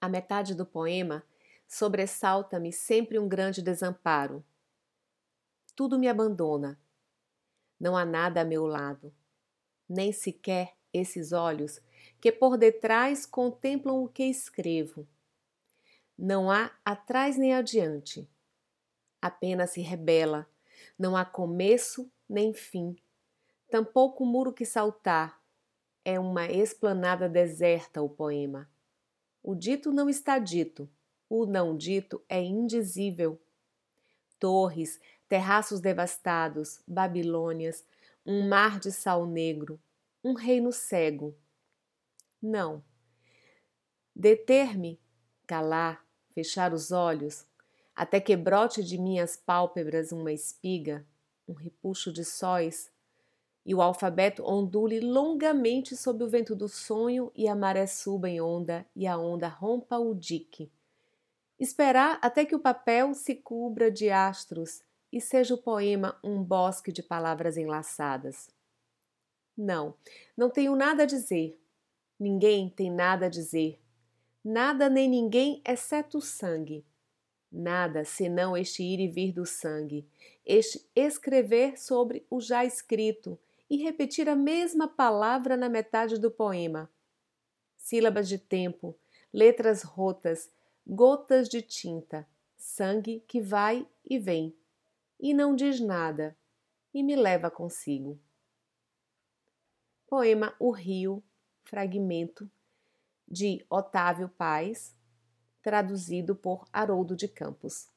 A metade do poema sobressalta-me sempre um grande desamparo. Tudo me abandona. Não há nada a meu lado, nem sequer esses olhos que por detrás contemplam o que escrevo. Não há atrás nem adiante. Apenas se rebela. Não há começo nem fim. Tampouco muro que saltar. É uma esplanada deserta o poema. O dito não está dito, o não dito é indizível. Torres, terraços devastados, Babilônias, um mar de sal negro, um reino cego. Não. Deter-me, calar, fechar os olhos, até que brote de minhas pálpebras uma espiga, um repuxo de sóis, e o alfabeto ondule longamente sob o vento do sonho e a maré suba em onda e a onda rompa o dique. Esperar até que o papel se cubra de astros e seja o poema um bosque de palavras enlaçadas. Não, não tenho nada a dizer. Ninguém tem nada a dizer. Nada nem ninguém exceto o sangue. Nada senão este ir e vir do sangue, este escrever sobre o já escrito e repetir a mesma palavra na metade do poema. Sílabas de tempo, letras rotas, gotas de tinta, sangue que vai e vem, e não diz nada, e me leva consigo. Poema O Rio, fragmento, de Otávio Paz, traduzido por Haroldo de Campos.